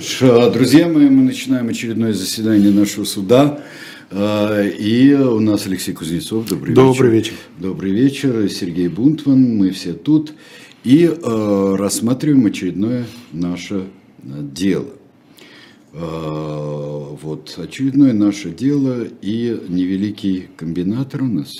Что ж, друзья мои, мы начинаем очередное заседание нашего суда. И у нас Алексей Кузнецов. Добрый, Добрый вечер. вечер. Добрый вечер. Сергей Бунтман. Мы все тут. И рассматриваем очередное наше дело. А, вот очередное наше дело и невеликий комбинатор у нас.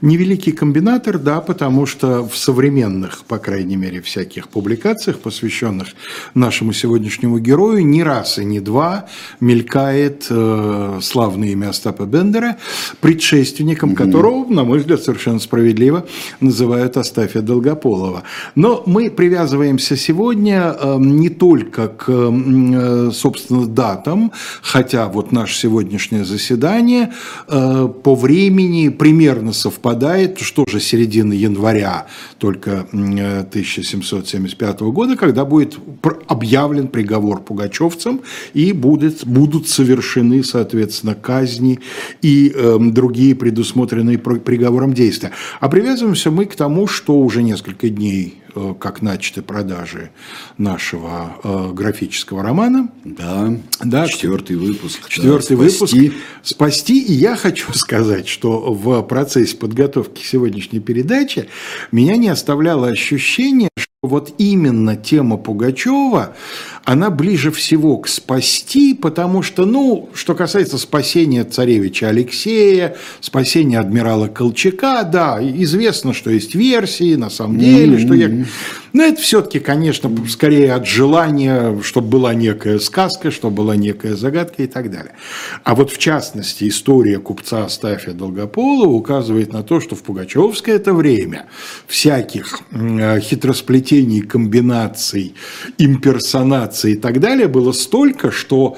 Невеликий комбинатор, да, потому что в современных, по крайней мере, всяких публикациях, посвященных нашему сегодняшнему герою, ни раз и ни два мелькает э, славное имя Остапа Бендера, предшественником угу. которого, на мой взгляд, совершенно справедливо называют Остафия Долгополова. Но мы привязываемся сегодня э, не только к, э, собственно, датам, хотя вот наше сегодняшнее заседание э, по времени примерно совпадает, что же середина января только 1775 года, когда будет объявлен приговор пугачевцам и будет, будут совершены, соответственно, казни и э, другие предусмотренные приговором действия. А привязываемся мы к тому, что уже несколько дней Э, как начаты продажи нашего э, графического романа. Да, да четвертый выпуск. Четвертый да, выпуск. Спасти. спасти. И я хочу сказать, что в процессе подготовки сегодняшней передачи меня не оставляло ощущение, что вот именно тема Пугачева, она ближе всего к спасти, потому что, ну, что касается спасения царевича Алексея, спасения адмирала Колчака, да, известно, что есть версии, на самом деле, mm-hmm. что я... Но это все-таки, конечно, скорее от желания, чтобы была некая сказка, чтобы была некая загадка и так далее. А вот в частности история купца Астафия Долгополова указывает на то, что в Пугачевское это время всяких хитросплетений, комбинаций, имперсонаций и так далее было столько, что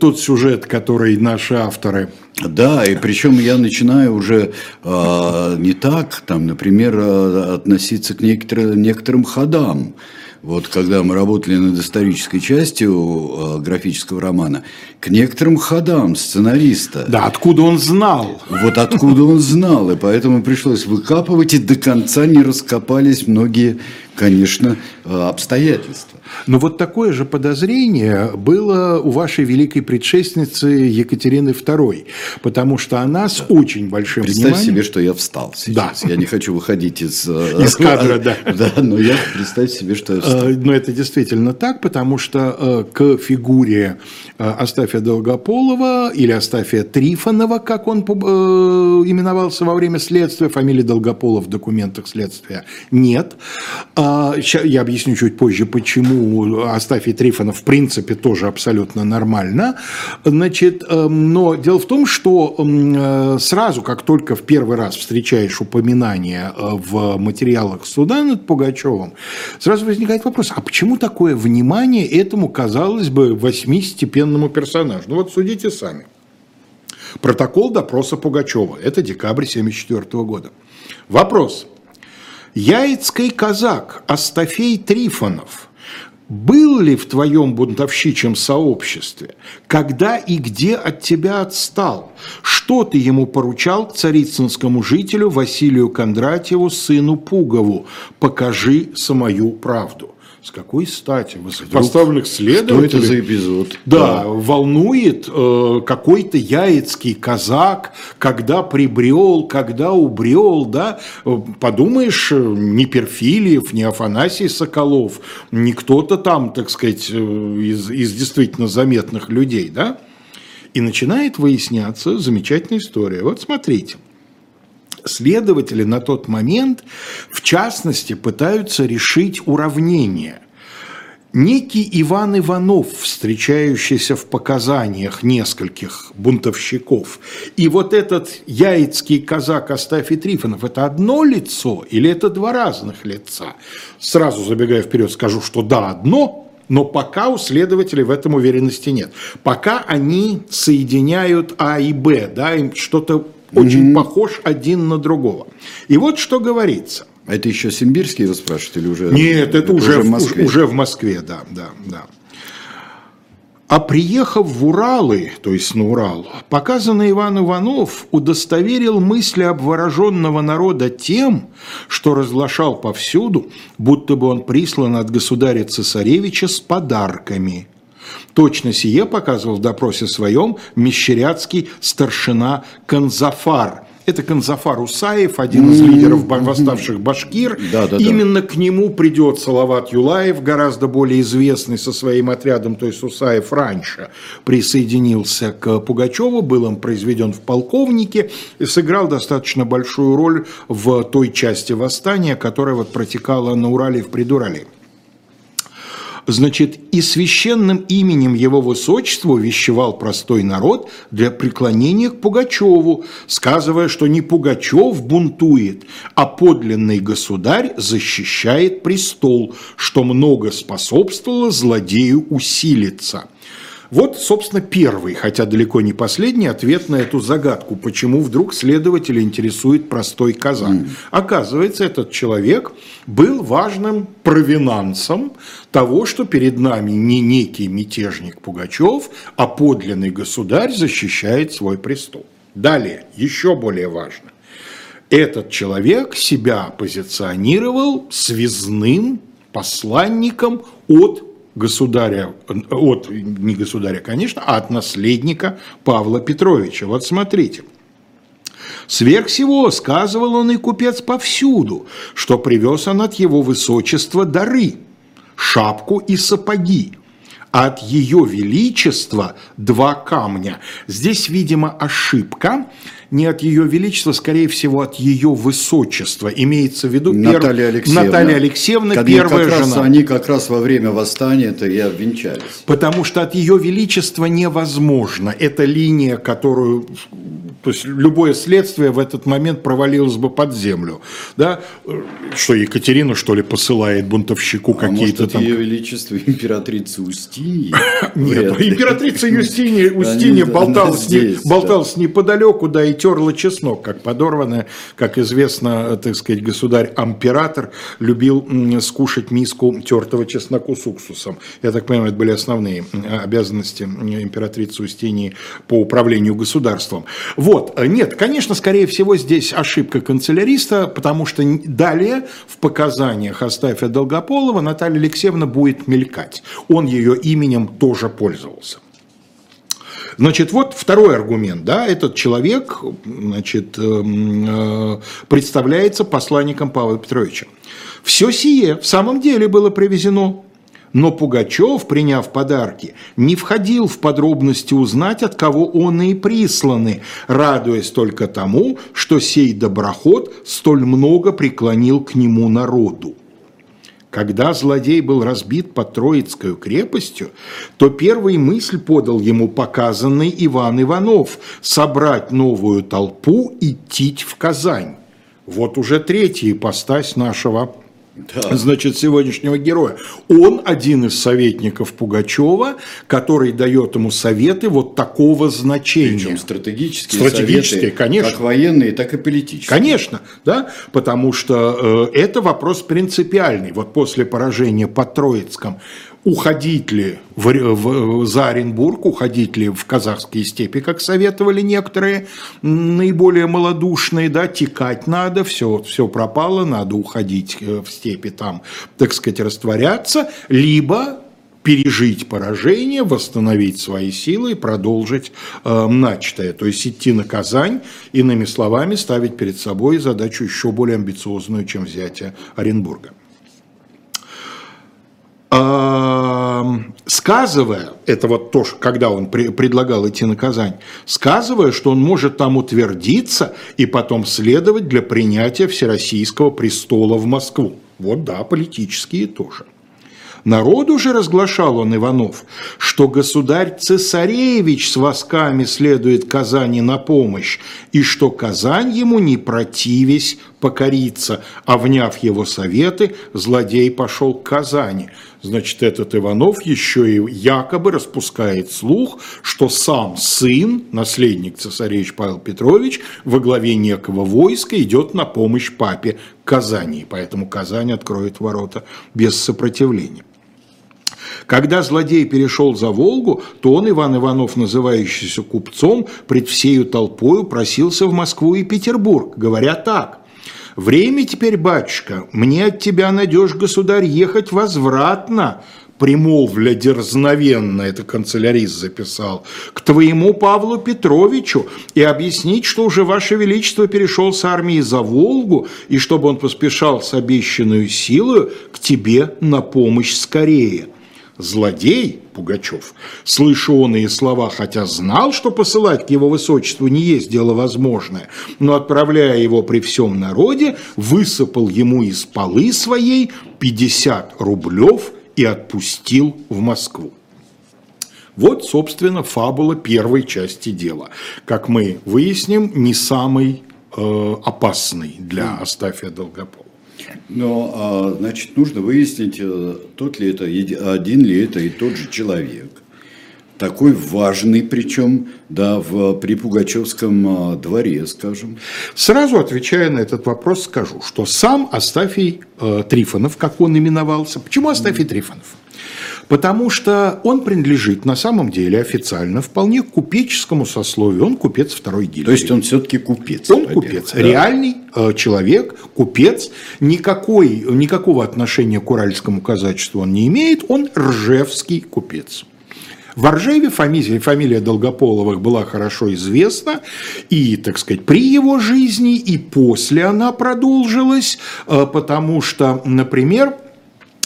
тот сюжет, который наши авторы да, и причем я начинаю уже э, не так, там, например, э, относиться к некоторым, некоторым ходам. Вот когда мы работали над исторической частью э, графического романа, к некоторым ходам сценариста. Да, откуда он знал. Вот откуда он знал, и поэтому пришлось выкапывать, и до конца не раскопались многие, конечно, э, обстоятельства. Но вот такое же подозрение было у вашей великой предшественницы Екатерины II, потому что она с очень большим Представь вниманием... себе, что я встал сейчас. Да. Я не хочу выходить из... Э, из кадра, да. Да, но я представь себе, что я встал. Э, но это действительно так, потому что к фигуре Астафия Долгополова или Астафия Трифонова, как он именовался во время следствия, фамилии Долгополов в документах следствия нет. А, я объясню чуть позже, почему у Астафия Трифонов в принципе тоже абсолютно нормально. Значит, эм, но дело в том, что эм, э, сразу, как только в первый раз встречаешь упоминание э, в материалах суда над Пугачевым, сразу возникает вопрос, а почему такое внимание этому, казалось бы, восьмистепенному персонажу? Ну вот судите сами. Протокол допроса Пугачева. Это декабрь 1974 года. Вопрос. Яицкий казак Астафей Трифонов – был ли в твоем бунтовщичьем сообществе? Когда и где от тебя отстал? Что ты ему поручал царицынскому жителю Василию Кондратьеву, сыну Пугову? Покажи самую правду. С какой стати высокопоставленных следователей... Что это за эпизод? Да, да. волнует э, какой-то яицкий казак, когда прибрел, когда убрел, да. Подумаешь, ни Перфилиев, ни Афанасий Соколов, ни кто-то там, так сказать, э, из, из действительно заметных людей, да. И начинает выясняться замечательная история. Вот смотрите – Следователи на тот момент, в частности, пытаются решить уравнение. Некий Иван Иванов, встречающийся в показаниях нескольких бунтовщиков, и вот этот яицкий казак Астафий Трифонов, это одно лицо или это два разных лица? Сразу забегая вперед, скажу, что да, одно, но пока у следователей в этом уверенности нет. Пока они соединяют А и Б, да, им что-то очень mm-hmm. похож один на другого. И вот что говорится. Это еще Симбирский его спрашивают или уже? Нет, это, это уже, уже, в Москве. уже в Москве, да, да, да. А приехав в Уралы, то есть на Урал, показанный Иван Иванов удостоверил мысли обвороженного народа тем, что разглашал повсюду, будто бы он прислан от государя-цесаревича с подарками – Точно сие показывал в допросе своем мещеряцкий старшина Канзафар – это Канзафар Усаев, один из лидеров восставших башкир. Да, да, Именно да. к нему придет Салават Юлаев, гораздо более известный со своим отрядом, то есть Усаев раньше присоединился к Пугачеву, был он произведен в полковнике и сыграл достаточно большую роль в той части восстания, которая вот протекала на Урале и в Придурале. Значит, и священным именем его высочества вещевал простой народ для преклонения к Пугачеву, сказывая, что не Пугачев бунтует, а подлинный государь защищает престол, что много способствовало злодею усилиться. Вот, собственно, первый, хотя далеко не последний, ответ на эту загадку, почему вдруг следователя интересует простой казан. Mm. Оказывается, этот человек был важным провинансом того, что перед нами не некий мятежник Пугачев, а подлинный государь защищает свой престол. Далее, еще более важно. Этот человек себя позиционировал связным посланником от государя, от, не государя, конечно, а от наследника Павла Петровича. Вот смотрите. Сверх всего сказывал он и купец повсюду, что привез он от его высочества дары, шапку и сапоги, от ее величества два камня. Здесь, видимо, ошибка не от ее величества, скорее всего, от ее высочества. Имеется в виду Наталья пер... Алексеевна, Наталья Алексеевна Когда первая как жена. Раз, они как раз во время восстания это и обвенчались. Потому что от ее величества невозможно. Это линия, которую то есть любое следствие в этот момент провалилось бы под землю. Да? Что Екатерина, что ли, посылает бунтовщику а какие-то там... ее величество императрица Устинья? Нет, императрица Юстиния, Устинья болталась, не, болталась неподалеку, да, и терла чеснок, как подорванная, как известно, так сказать, государь-амператор любил скушать миску тертого чесноку с уксусом. Я так понимаю, это были основные обязанности императрицы Устинии по управлению государством. Вот. Э, нет, конечно, скорее всего, здесь ошибка канцеляриста, потому что далее в показаниях Астафия Долгополова Наталья Алексеевна будет мелькать. Он ее именем тоже пользовался. Значит, вот второй аргумент, да, этот человек, значит, эм, э, представляется посланником Павла Петровича. Все сие в самом деле было привезено но Пугачев, приняв подарки, не входил в подробности узнать, от кого он и присланы, радуясь только тому, что сей доброход столь много преклонил к нему народу. Когда злодей был разбит под Троицкой крепостью, то первый мысль подал ему показанный Иван Иванов – собрать новую толпу и идти в Казань. Вот уже третья ипостась нашего да. значит, сегодняшнего героя. Он один из советников Пугачева, который дает ему советы вот такого значения. Причем стратегические, стратегические советы, конечно. как военные, так и политические. Конечно, да, потому что э, это вопрос принципиальный. Вот после поражения под Троицком уходить ли в, в, за Оренбург, уходить ли в казахские степи, как советовали некоторые наиболее малодушные, да, текать надо, все, все пропало, надо уходить э, в степи там, так сказать, растворяться, либо пережить поражение, восстановить свои силы и продолжить э, начатое. То есть идти на Казань, иными словами, ставить перед собой задачу еще более амбициозную, чем взятие Оренбурга сказывая, это вот то, когда он предлагал идти на Казань, сказывая, что он может там утвердиться и потом следовать для принятия Всероссийского престола в Москву. Вот да, политические тоже. Народу же разглашал он Иванов, что государь-цесаревич с восками следует Казани на помощь, и что Казань ему не противясь покориться, а вняв его советы, злодей пошел к Казани. Значит, этот Иванов еще и якобы распускает слух, что сам сын, наследник цесаревич Павел Петрович, во главе некого войска идет на помощь папе Казани, поэтому Казань откроет ворота без сопротивления. Когда злодей перешел за Волгу, то он, Иван Иванов, называющийся купцом, пред всею толпою просился в Москву и Петербург, говоря так. «Время теперь, батюшка, мне от тебя, надежь, государь, ехать возвратно, примолвля дерзновенно, это канцелярист записал, к твоему Павлу Петровичу и объяснить, что уже Ваше Величество перешел с армии за Волгу, и чтобы он поспешал с обещанную силою к тебе на помощь скорее. Злодей, Пугачев, слыша оные слова, хотя знал, что посылать к его высочеству не есть дело возможное, но, отправляя его при всем народе, высыпал ему из полы своей 50 рублев и отпустил в Москву. Вот, собственно, фабула первой части дела. Как мы выясним, не самый э, опасный для Астафия Долгополова. Но, а, значит, нужно выяснить, э, тот ли это, один ли это и тот же человек. Такой важный, причем, да, в, при Пугачевском а, дворе, скажем. Сразу отвечая на этот вопрос, скажу, что сам Астафий э, Трифонов, как он именовался, почему Астафий Трифонов? Потому что он принадлежит на самом деле официально вполне купеческому сословию. Он купец второй гильдии. То есть он все-таки купец. Он купец. Да? Реальный э, человек, купец. Никакой, никакого отношения к уральскому казачеству он не имеет. Он ржевский купец. В Оржеве фамилия, фамилия Долгополовых была хорошо известна, и, так сказать, при его жизни, и после она продолжилась, э, потому что, например,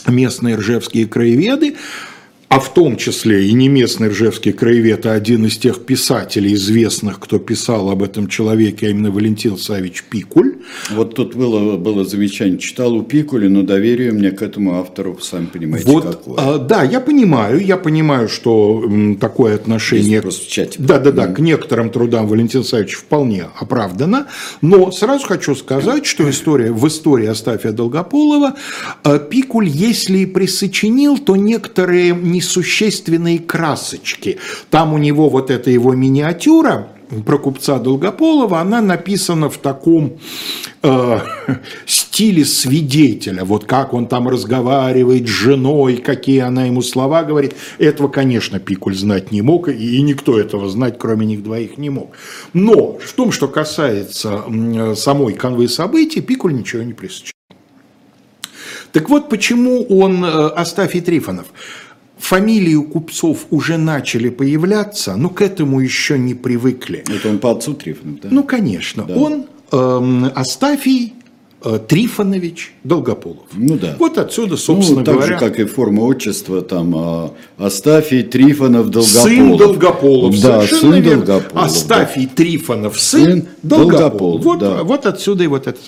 местные ржевские краеведы а в том числе и не местный ржевский краевед, а один из тех писателей известных, кто писал об этом человеке, а именно Валентин Савич Пикуль. Вот тут было, было замечание, читал у Пикуля, но доверие мне к этому автору, сами понимаете, вот, какое. А, да, я понимаю, я понимаю, что м, такое отношение... В чате. Да, да, да, к некоторым трудам Валентин Савич вполне оправдано, но сразу хочу сказать, что история, в истории Астафия Долгополова э, Пикуль, если и присочинил, то некоторые несущественные красочки. Там у него вот эта его миниатюра, про купца Долгополова, она написана в таком э, стиле свидетеля. Вот как он там разговаривает с женой, какие она ему слова говорит. Этого, конечно, Пикуль знать не мог, и никто этого знать, кроме них двоих, не мог. Но в том, что касается самой канвы событий, Пикуль ничего не присочинил. Так вот, почему он, э, Астафий Трифонов, фамилии у купцов уже начали появляться, но к этому еще не привыкли. Это он по отцу Трифонов, да? Ну, конечно. Да. Он эм, Астафий э, Трифонович Долгополов. Ну да. Вот отсюда, собственно ну, так говоря. же, как и форма отчества, там а, Астафий Трифонов Долгополов. Сын Долгополов, да, сын верно. Долгополов. Астафий да. Трифонов, сын, сын Долгополов. Долгополов вот, да. вот отсюда и вот это.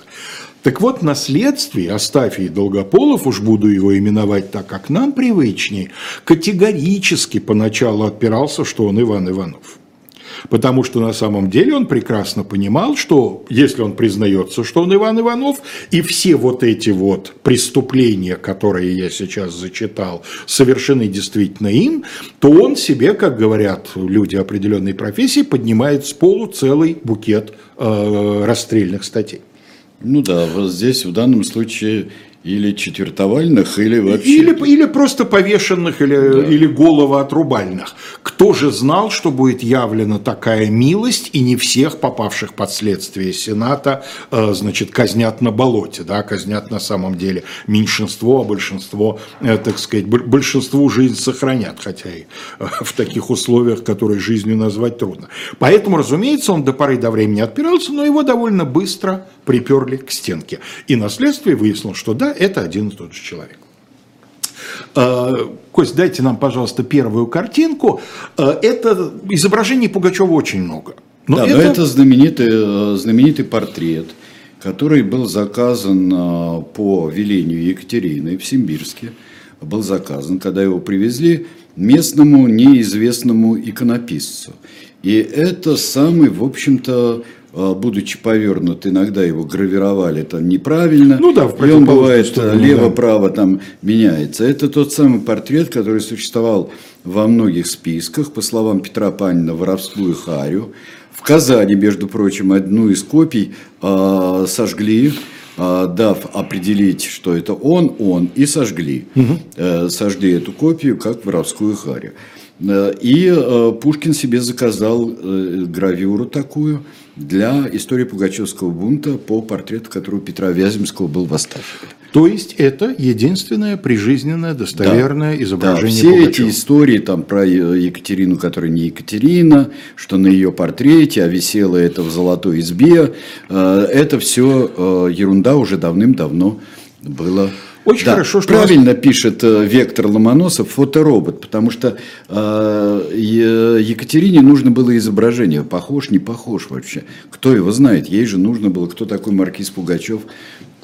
Так вот, на следствии Астафий Долгополов, уж буду его именовать так, как нам привычней, категорически поначалу отпирался, что он Иван Иванов. Потому что на самом деле он прекрасно понимал, что если он признается, что он Иван Иванов, и все вот эти вот преступления, которые я сейчас зачитал, совершены действительно им, то он себе, как говорят люди определенной профессии, поднимает с полу целый букет э, расстрельных статей. Ну да, вот здесь в данном случае или четвертовальных, или вообще... Или, или просто повешенных, или, да. или головоотрубальных. Кто же знал, что будет явлена такая милость, и не всех попавших под следствие Сената, э, значит, казнят на болоте, да, казнят на самом деле меньшинство, а большинство, э, так сказать, большинству жизнь сохранят, хотя и э, в таких условиях, которые жизнью назвать трудно. Поэтому, разумеется, он до поры до времени отпирался, но его довольно быстро приперли к стенке. И на следствии выяснилось, что да, это один и тот же человек. А, Кость, дайте нам, пожалуйста, первую картинку. А, это изображений Пугачева очень много. Но да, это... но это знаменитый, знаменитый портрет, который был заказан а, по велению Екатерины в Симбирске. Был заказан, когда его привезли местному неизвестному иконописцу. И это самый, в общем-то, будучи повернут, иногда его гравировали там неправильно. Ну да, в и он бывает сторону, лево-право да. там меняется. Это тот самый портрет, который существовал во многих списках, по словам Петра Панина, воровскую харю. В Казани, между прочим, одну из копий э, сожгли, э, дав определить, что это он, он, и сожгли. Угу. Э, сожгли эту копию как воровскую харю. Э, и э, Пушкин себе заказал э, гравюру такую для истории Пугачевского бунта по портрету, который у Петра Вяземского был в. То есть это единственное прижизненное достоверное да, изображение да, все Пугачева. эти истории там про Екатерину, которая не Екатерина, что на ее портрете, а висела это в золотой избе, это все ерунда уже давным-давно было очень да, хорошо, что правильно вас... пишет э, Вектор Ломоносов, фоторобот, потому что э, Екатерине нужно было изображение, похож, не похож вообще. Кто его знает? Ей же нужно было, кто такой Маркиз Пугачев,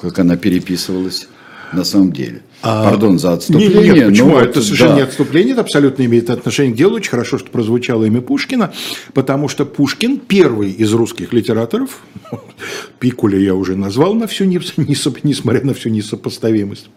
как она переписывалась на самом деле. А, Пардон за отступление. Нет, нет почему? Но это совершенно да. не отступление, это абсолютно имеет отношение к делу. Очень хорошо, что прозвучало имя Пушкина, потому что Пушкин первый из русских литераторов, Пикуля я уже назвал на всю, несмотря на всю несопоставимость,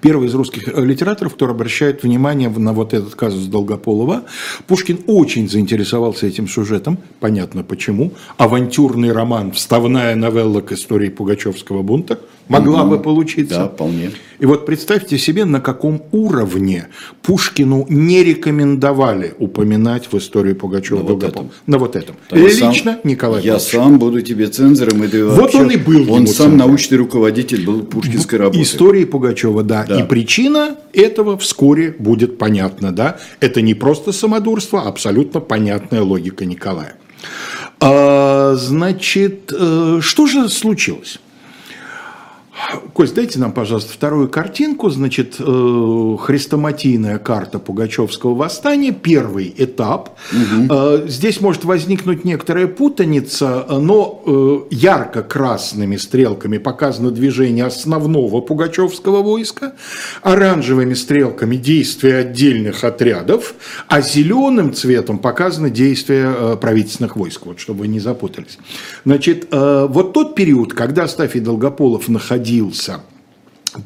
Первый из русских э, литераторов, который обращает внимание на вот этот казус Долгополова. Пушкин очень заинтересовался этим сюжетом, понятно почему. Авантюрный роман, вставная новелла к истории Пугачевского бунта могла угу. бы получиться. Да, вполне. И вот представьте себе, на каком уровне Пушкину не рекомендовали упоминать в истории Пугачева на вот этом. На вот этом. Там Лично сам, Николай Я Павлович. сам буду тебе цензором. И вот вообще, он и был. Он сам цензором. научный руководитель был пушкинской работы. Истории Пугачева, да. да. И причина этого вскоре будет понятна. Да? Это не просто самодурство, а абсолютно понятная логика Николая. А, значит, э, что же случилось? Кость, дайте нам, пожалуйста, вторую картинку. Значит, э, хрестоматийная карта Пугачевского восстания, первый этап. Угу. Здесь может возникнуть некоторая путаница, но э, ярко-красными стрелками показано движение основного Пугачевского войска, оранжевыми стрелками действия отдельных отрядов, а зеленым цветом показано действие правительственных войск, вот, чтобы вы не запутались. Значит, вот тот период, когда Стафий Долгополов находился находился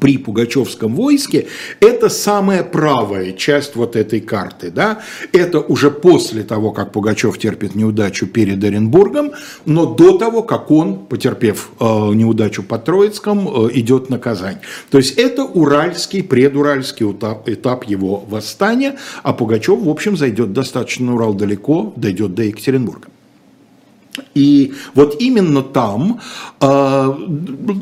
при Пугачевском войске, это самая правая часть вот этой карты. Да? Это уже после того, как Пугачев терпит неудачу перед Оренбургом, но до того, как он, потерпев э, неудачу под Троицком, э, идет на Казань. То есть это уральский, предуральский этап, этап его восстания, а Пугачев, в общем, зайдет достаточно на Урал далеко, дойдет до Екатеринбурга. И вот именно там э,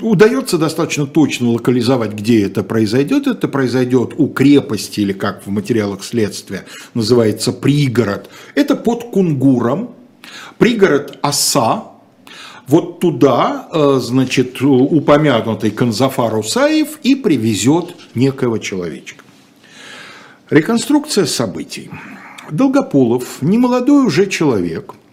удается достаточно точно локализовать, где это произойдет. Это произойдет у крепости, или как в материалах следствия называется, пригород. Это под Кунгуром, пригород Оса, вот туда, э, значит, упомянутый Канзафар Усаев и привезет некого человечка. Реконструкция событий. Долгополов, немолодой уже человек –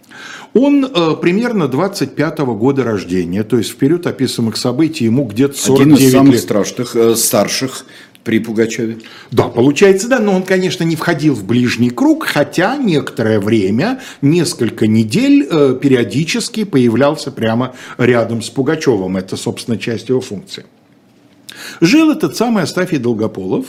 он э, примерно 25-го года рождения, то есть в период описываемых событий ему где-то 49 Один из самых лет. страшных, э, старших при Пугачеве. Да, получается, да, но он, конечно, не входил в ближний круг, хотя некоторое время, несколько недель, э, периодически появлялся прямо рядом с Пугачевым. Это, собственно, часть его функции. Жил этот самый Астафий Долгополов,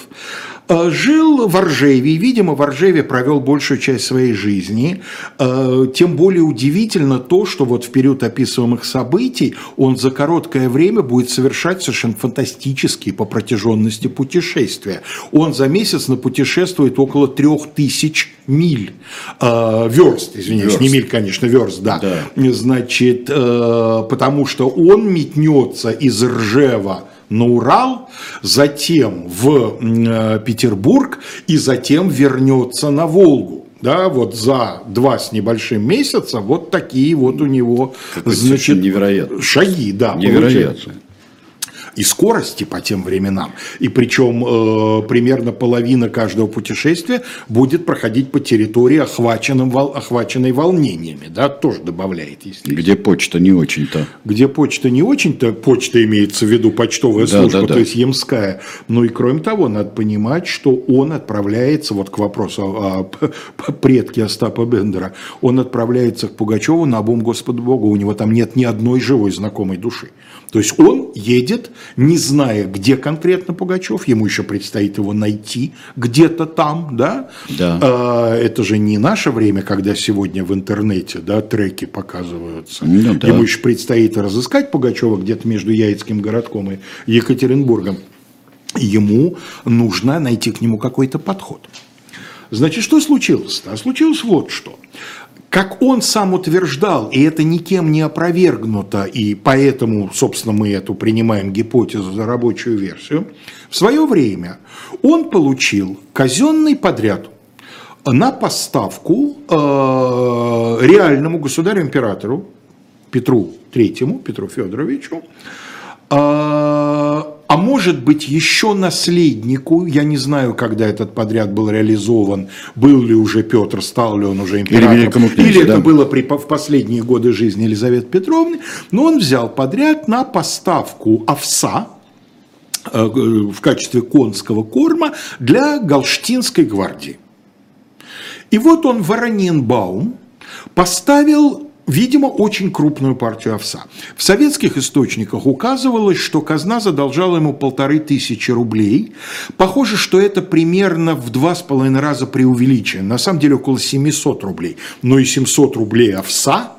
э, жил в Оржеве, и, видимо, в Оржеве провел большую часть своей жизни. Э, тем более удивительно то, что вот в период описываемых событий он за короткое время будет совершать совершенно фантастические по протяженности путешествия. Он за месяц напутешествует около трех тысяч миль, э, верст, извиняюсь, верст. не миль, конечно, верст, да. да. Значит, потому что он метнется из Ржева на Урал, затем в э, Петербург и затем вернется на Волгу да, вот за два с небольшим месяца вот такие вот у него, значит, невероятно. шаги, да, невероятно. Получается и скорости по тем временам. И причем э, примерно половина каждого путешествия будет проходить по территории, охваченным, вол, охваченной волнениями. Да, тоже добавляет, естественно. Где почта не очень-то. Где почта не очень-то, почта имеется в виду почтовая да, служба, да, да. то есть Емская. Ну и кроме того, надо понимать, что он отправляется, вот к вопросу о, о предке Остапа Бендера, он отправляется к Пугачеву на обум Господу Богу, у него там нет ни одной живой знакомой души. То есть он едет, не зная, где конкретно Пугачев, ему еще предстоит его найти где-то там, да? Да. А, это же не наше время, когда сегодня в интернете, да, треки показываются. Ну, да. Ему еще предстоит разыскать Пугачева где-то между Яицким городком и Екатеринбургом. Ему нужно найти к нему какой-то подход. Значит, что случилось? А случилось вот что. Как он сам утверждал, и это никем не опровергнуто, и поэтому, собственно, мы эту принимаем гипотезу за рабочую версию, в свое время он получил казенный подряд на поставку э, реальному государю-императору Петру Третьему, Петру Федоровичу, э, а может быть еще наследнику, я не знаю, когда этот подряд был реализован, был ли уже Петр, стал ли он уже императором, или, или да. это было при, в последние годы жизни Елизаветы Петровны, но он взял подряд на поставку овса, э, в качестве конского корма для Галштинской гвардии. И вот он, Вороненбаум, поставил видимо, очень крупную партию овса. В советских источниках указывалось, что казна задолжала ему полторы тысячи рублей. Похоже, что это примерно в два с половиной раза преувеличено. На самом деле около 700 рублей. Но и 700 рублей овса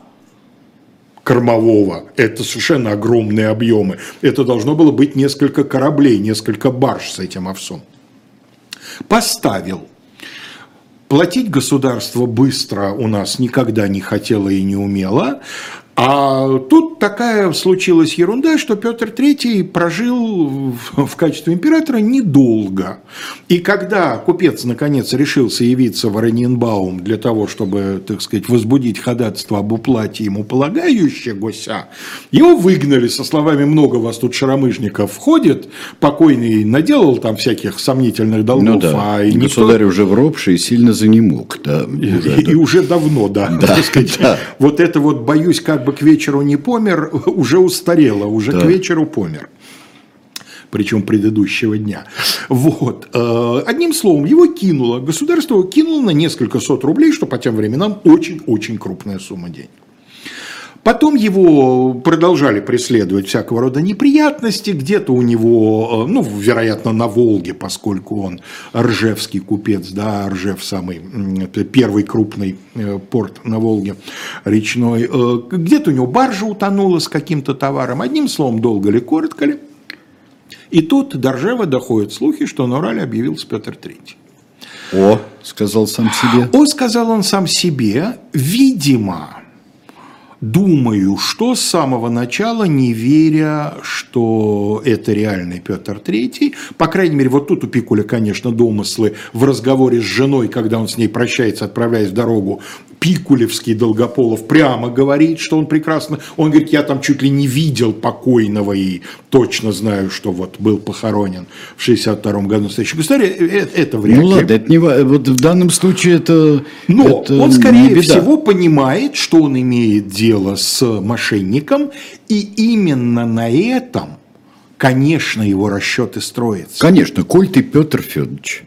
кормового, это совершенно огромные объемы. Это должно было быть несколько кораблей, несколько барж с этим овсом. Поставил Платить государство быстро у нас никогда не хотело и не умело. А тут такая случилась ерунда, что Петр III прожил в качестве императора недолго. И когда купец наконец решился явиться в Орененбаум для того, чтобы, так сказать, возбудить ходатайство об уплате ему полагающегося, его выгнали со словами «много вас тут шаромыжников ходит», покойный наделал там всяких сомнительных долгов. Ну да, а и государь никто... уже вропший сильно занемог. Да, уже, и, да. и уже давно, да. да, сказать, да. Вот это вот, боюсь, как бы к вечеру не помер, уже устарело, уже да. к вечеру помер причем предыдущего дня. Вот. Э, одним словом, его кинуло, государство кинуло на несколько сот рублей, что по тем временам очень-очень крупная сумма денег. Потом его продолжали преследовать всякого рода неприятности. Где-то у него, э, ну, вероятно, на Волге, поскольку он ржевский купец, да, Ржев самый, это первый крупный э, порт на Волге речной. Э, где-то у него баржа утонула с каким-то товаром. Одним словом, долго ли, коротко ли. И тут до Ржева доходят слухи, что на Урале объявился Петр III. О, сказал сам себе. О, сказал он сам себе, видимо, думаю, что с самого начала, не веря, что это реальный Петр III, по крайней мере, вот тут у Пикуля, конечно, домыслы в разговоре с женой, когда он с ней прощается, отправляясь в дорогу, Пикулевский Долгополов прямо говорит, что он прекрасно, он говорит, я там чуть ли не видел покойного и точно знаю, что вот был похоронен в 62 году настоящий государь, э, э, это вряд ну, ли. Ну ладно, это не, вот в данном случае это Но это он, скорее всего, понимает, что он имеет дело с мошенником, и именно на этом, конечно, его расчеты строятся. Конечно, коль ты Петр Федорович,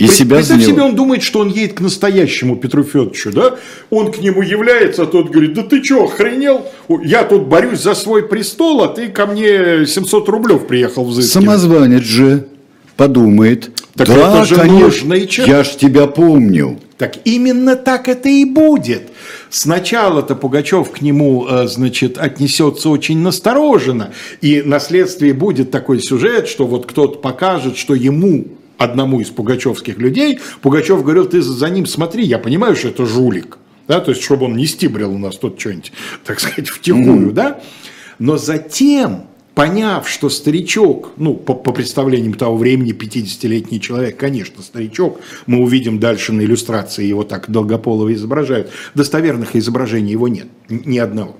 и При, себя Представь себе, он думает, что он едет к настоящему Петру Федоровичу, да? Он к нему является, а тот говорит, да ты что, охренел? Я тут борюсь за свой престол, а ты ко мне 700 рублев приехал взыскивать. Самозванец же подумает, так да, же конечно, я ж тебя помню. Так именно так это и будет. Сначала-то Пугачев к нему, э, значит, отнесется очень настороженно, и на следствии будет такой сюжет, что вот кто-то покажет, что ему одному из пугачевских людей, Пугачев говорил, ты за ним смотри, я понимаю, что это жулик, да, то есть, чтобы он не стибрил у нас тут что-нибудь, так сказать, втихую, mm-hmm. да, но затем, поняв, что старичок, ну, по, по представлениям того времени, 50-летний человек, конечно, старичок, мы увидим дальше на иллюстрации, его так долгополово изображают, достоверных изображений его нет, ни одного.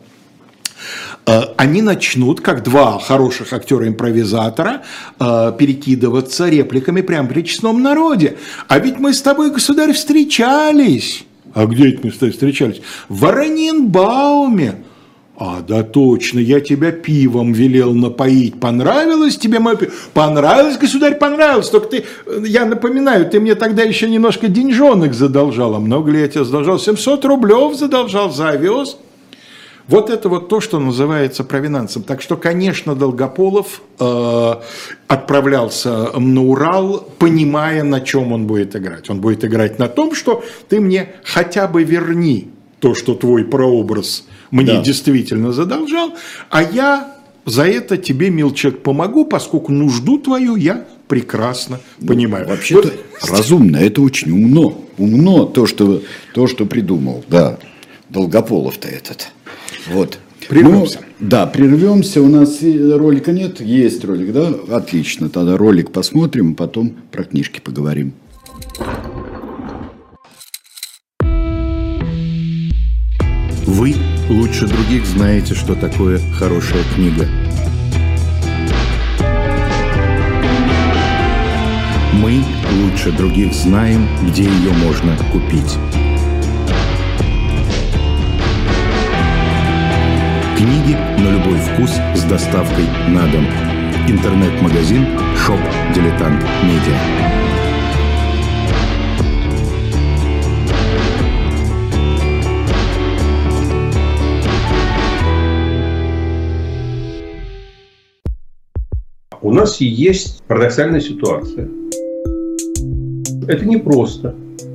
Э, они начнут, как два хороших актера-импровизатора, э, перекидываться репликами прямо при честном народе. А ведь мы с тобой, государь, встречались. А где это мы с тобой встречались? В Вороненбауме. А, да точно, я тебя пивом велел напоить. Понравилось тебе мое пиво? Понравилось, государь, понравилось. Только ты, я напоминаю, ты мне тогда еще немножко деньжонок задолжал. А много ли я тебе задолжал? 700 рублев задолжал за овес. Вот это вот то, что называется провинансом. Так что, конечно, Долгополов э, отправлялся на Урал, понимая, на чем он будет играть. Он будет играть на том, что ты мне хотя бы верни то, что твой прообраз мне да. действительно задолжал, а я за это тебе, милчик, помогу, поскольку нужду твою я прекрасно понимаю. Вообще-то вот. разумно, это очень умно. Умно то, что, то, что придумал, да. Долгополов-то этот. Вот. Прервемся. Ну, да, прервемся. У нас ролика нет. Есть ролик, да? Отлично. Тогда ролик посмотрим, потом про книжки поговорим. Вы лучше других знаете, что такое хорошая книга. Мы лучше других знаем, где ее можно купить. Книги на любой вкус с доставкой на дом. Интернет-магазин Shop Дилетант Медиа. У нас есть парадоксальная ситуация. Это непросто.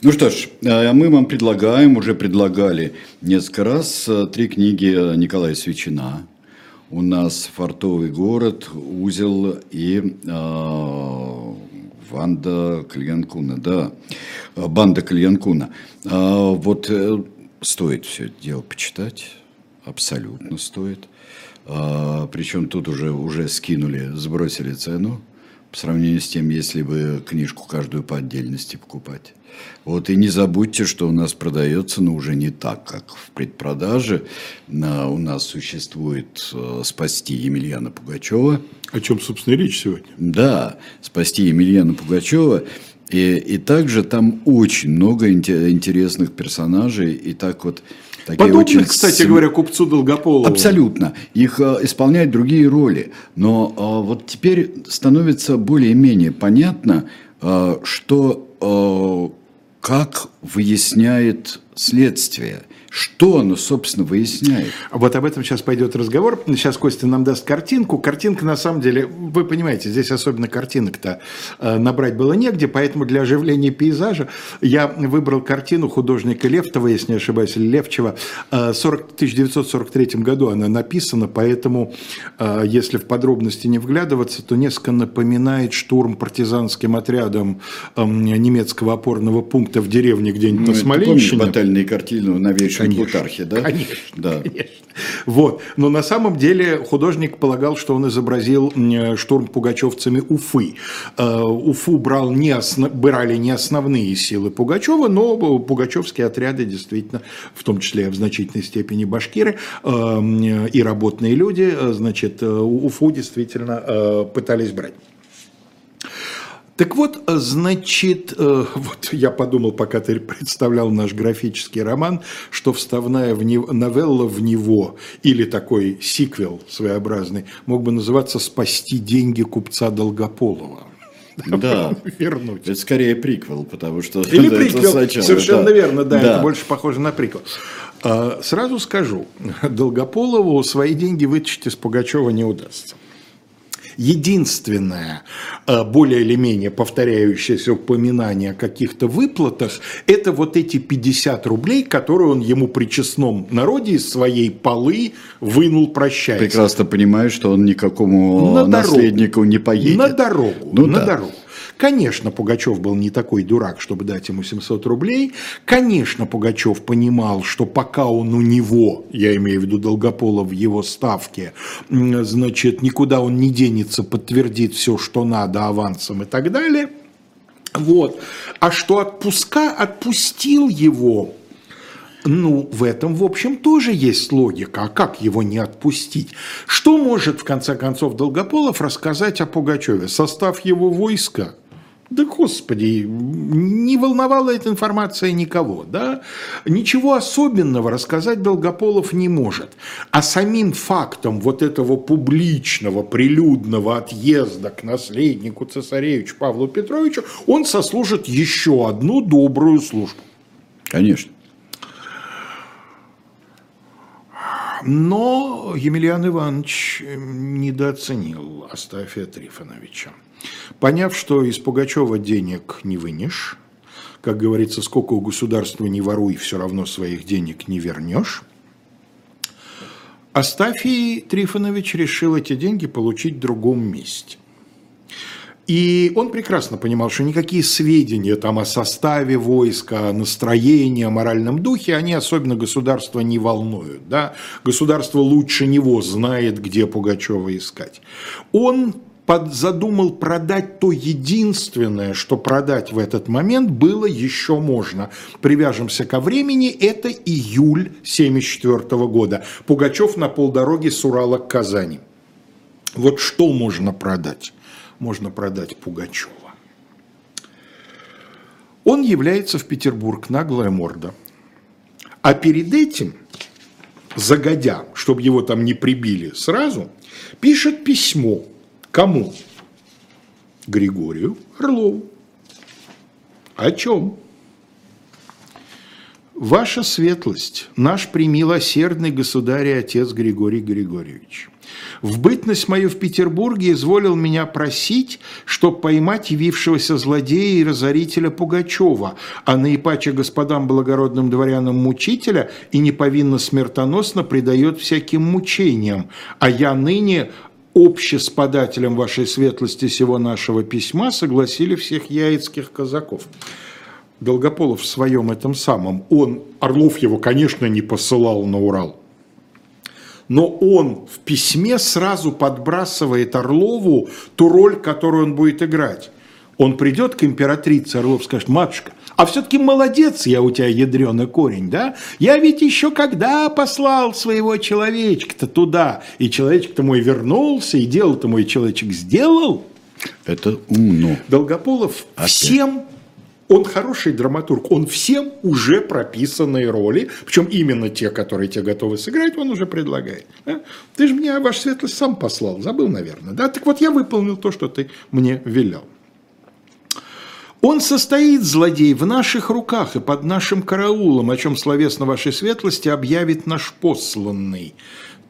Ну что ж, э, мы вам предлагаем, уже предлагали несколько раз, э, три книги Николая Свечина. У нас «Фартовый город», «Узел» и э, «Ванда Кальянкуна», да, «Банда Кальянкуна». Э, вот э, стоит все это дело почитать, абсолютно стоит. Э, причем тут уже, уже скинули, сбросили цену по сравнению с тем, если бы книжку каждую по отдельности покупать. Вот и не забудьте, что у нас продается, но уже не так, как в предпродаже. У нас существует э, «Спасти Емельяна Пугачева». О чем, собственно, речь сегодня. Да, «Спасти Емельяна Пугачева». И, и также там очень много интересных персонажей. И так вот такие Подобных, очень... кстати говоря, купцу Долгополову. Абсолютно. Их э, исполняют другие роли. Но э, вот теперь становится более-менее понятно, э, что э, как выясняет следствие – что оно, собственно, выясняет? Вот об этом сейчас пойдет разговор. Сейчас Костя нам даст картинку. Картинка, на самом деле, вы понимаете, здесь особенно картинок-то э, набрать было негде, поэтому для оживления пейзажа я выбрал картину художника Левтова, если не ошибаюсь, или Левчева. Э, в 1943 году она написана, поэтому, э, если в подробности не вглядываться, то несколько напоминает штурм партизанским отрядом эм, немецкого опорного пункта в деревне где-нибудь ну, на Смоленщине. батальные картины на вечер конечно, Плутархе, да? Конечно, да. конечно. Вот. Но на самом деле художник полагал, что он изобразил штурм пугачевцами Уфы. Э, Уфу брал не основ... брали не основные силы Пугачева, но пугачевские отряды действительно, в том числе в значительной степени башкиры э, и работные люди, э, значит, Уфу действительно пытались брать. Так вот, э, значит, э, вот я подумал, пока ты представлял наш графический роман, что вставная в него, новелла в него или такой сиквел своеобразный мог бы называться «Спасти деньги купца Долгополова». Да, вернуть. Это скорее приквел, потому что Или это приквел, сначала, совершенно да. верно, да, да, это больше похоже на приквел. А, сразу скажу, Долгополову свои деньги вытащить из Пугачева не удастся. Единственное, э, более или менее повторяющееся упоминание о каких-то выплатах, это вот эти 50 рублей, которые он ему при честном народе из своей полы вынул прощаясь. Прекрасно понимаю, что он никакому на наследнику дорогу. не поедет. На дорогу, ну, на да. дорогу. Конечно, Пугачев был не такой дурак, чтобы дать ему 700 рублей. Конечно, Пугачев понимал, что пока он у него, я имею в виду Долгополов в его ставке, значит, никуда он не денется, подтвердит все, что надо авансом и так далее. Вот. А что отпуска, отпустил его ну, в этом, в общем, тоже есть логика. А как его не отпустить? Что может, в конце концов, Долгополов рассказать о Пугачеве? Состав его войска – Да, господи, не волновала эта информация никого, да? Ничего особенного рассказать Долгополов не может. А самим фактом вот этого публичного, прилюдного отъезда к наследнику цесаревичу Павлу Петровичу он сослужит еще одну добрую службу. Конечно. Но Емельян Иванович недооценил Астафия Трифоновича. Поняв, что из Пугачева денег не вынешь, как говорится, сколько у государства не воруй, все равно своих денег не вернешь, Астафий Трифонович решил эти деньги получить в другом месте. И он прекрасно понимал, что никакие сведения там о составе войска, о настроении, о моральном духе, они особенно государство не волнуют. Да? Государство лучше него знает, где Пугачева искать. Он под, задумал продать то единственное, что продать в этот момент было еще можно. Привяжемся ко времени, это июль 1974 года. Пугачев на полдороге с Урала к Казани. Вот что можно продать? Можно продать Пугачева. Он является в Петербург, наглая морда. А перед этим, загодя, чтобы его там не прибили сразу, пишет письмо – Кому? Григорию Орлову. О чем? Ваша светлость, наш примилосердный государь и отец Григорий Григорьевич, в бытность мою в Петербурге изволил меня просить, чтоб поймать явившегося злодея и разорителя Пугачева, а наипаче господам благородным дворянам мучителя и неповинно смертоносно предает всяким мучениям, а я ныне общеспадателем вашей светлости всего нашего письма согласили всех яицких казаков. Долгополов в своем этом самом, он, Орлов его, конечно, не посылал на Урал, но он в письме сразу подбрасывает Орлову ту роль, которую он будет играть. Он придет к императрице, Орлов скажет, матушка, а все-таки молодец я у тебя, ядреный корень, да? Я ведь еще когда послал своего человечка-то туда, и человечек-то мой вернулся, и дело-то мой человечек сделал. Это умно. Долгополов Опять. всем он хороший драматург, он всем уже прописанные роли, причем именно те, которые тебе готовы сыграть, он уже предлагает. Да? Ты же меня, ваша светлость, сам послал, забыл, наверное. Да? Так вот, я выполнил то, что ты мне велел. Он состоит, злодей, в наших руках и под нашим караулом, о чем словесно вашей светлости объявит наш посланный.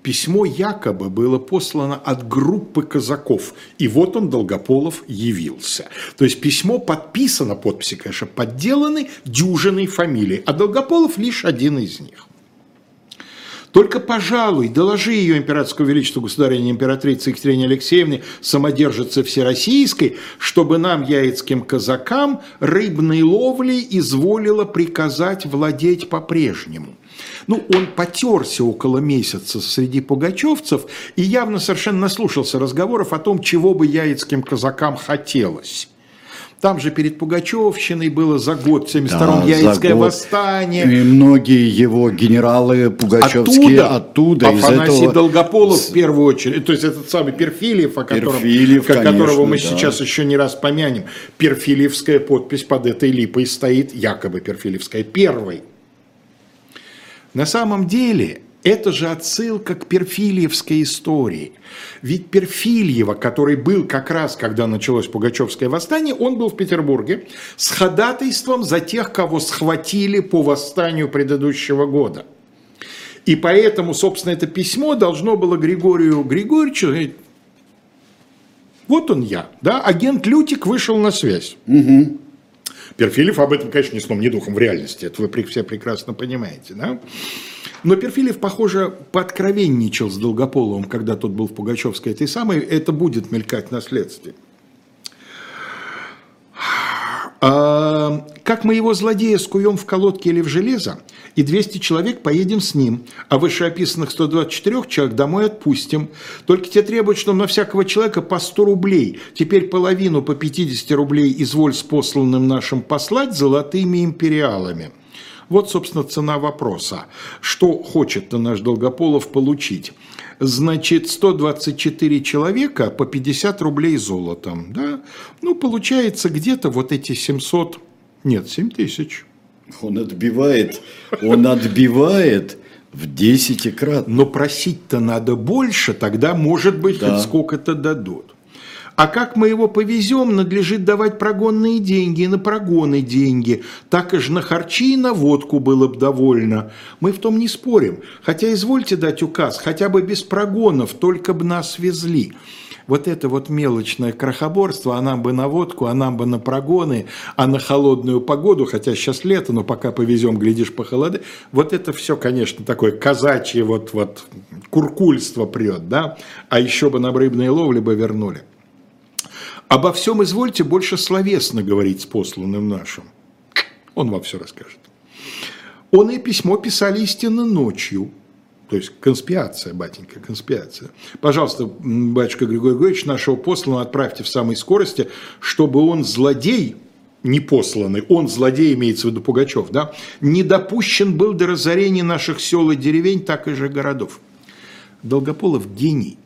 Письмо якобы было послано от группы казаков, и вот он, Долгополов, явился. То есть письмо подписано, подписи, конечно, подделаны дюжиной фамилий, а Долгополов лишь один из них. Только, пожалуй, доложи ее императорскому величеству государыне императрице Екатерине Алексеевне, самодержице всероссийской, чтобы нам, яицким казакам, рыбной ловлей изволила приказать владеть по-прежнему. Ну, он потерся около месяца среди пугачевцев и явно совершенно наслушался разговоров о том, чего бы яицким казакам хотелось. Там же перед Пугачевщиной было за год, в 72-м, да, Яицкое восстание. И многие его генералы пугачевские оттуда, оттуда Афанасий из этого... Долгополов в первую очередь, то есть этот самый Перфильев, о котором, Перфильев, конечно, которого мы да. сейчас еще не раз помянем. Перфильевская подпись под этой липой стоит, якобы Перфильевская, первой. На самом деле это же отсылка к Перфильевской истории. Ведь Перфильева, который был как раз, когда началось Пугачевское восстание, он был в Петербурге с ходатайством за тех, кого схватили по восстанию предыдущего года. И поэтому, собственно, это письмо должно было Григорию Григорьевичу вот он я, да, агент Лютик вышел на связь. Угу. Перфилев об этом, конечно, ни сном, ни духом в реальности, это вы все прекрасно понимаете, да. Но Перфилев, похоже, пооткровенничал с Долгополовым, когда тот был в Пугачевской этой самой, это будет мелькать на следствии. А, как мы его злодея скуем в колодке или в железо, и 200 человек поедем с ним, а вышеописанных 124 человек домой отпустим. Только те требуют, что на всякого человека по 100 рублей. Теперь половину по 50 рублей изволь с посланным нашим послать золотыми империалами. Вот, собственно, цена вопроса. Что хочет наш Долгополов получить? значит, 124 человека по 50 рублей золотом, да, ну, получается где-то вот эти 700, нет, 7 тысяч. Он отбивает, он отбивает в 10 крат. Но просить-то надо больше, тогда, может быть, Да. хоть сколько-то дадут. А как мы его повезем, надлежит давать прогонные деньги, и на прогоны деньги. Так и ж на харчи и на водку было бы довольно. Мы в том не спорим. Хотя извольте дать указ, хотя бы без прогонов, только бы нас везли. Вот это вот мелочное крохоборство, а нам бы на водку, а нам бы на прогоны, а на холодную погоду, хотя сейчас лето, но пока повезем, глядишь, похолодает. Вот это все, конечно, такое казачье вот, вот куркульство прет, да? А еще бы на рыбной ловле бы вернули. Обо всем извольте больше словесно говорить с посланным нашим. Он вам все расскажет. Он и письмо писали истинно ночью. То есть конспирация, батенька, конспирация. Пожалуйста, батюшка Григорий Григорьевич, нашего посланного отправьте в самой скорости, чтобы он злодей, не посланный, он злодей, имеется в виду Пугачев, да, не допущен был до разорения наших сел и деревень, так и же городов. Долгополов гений.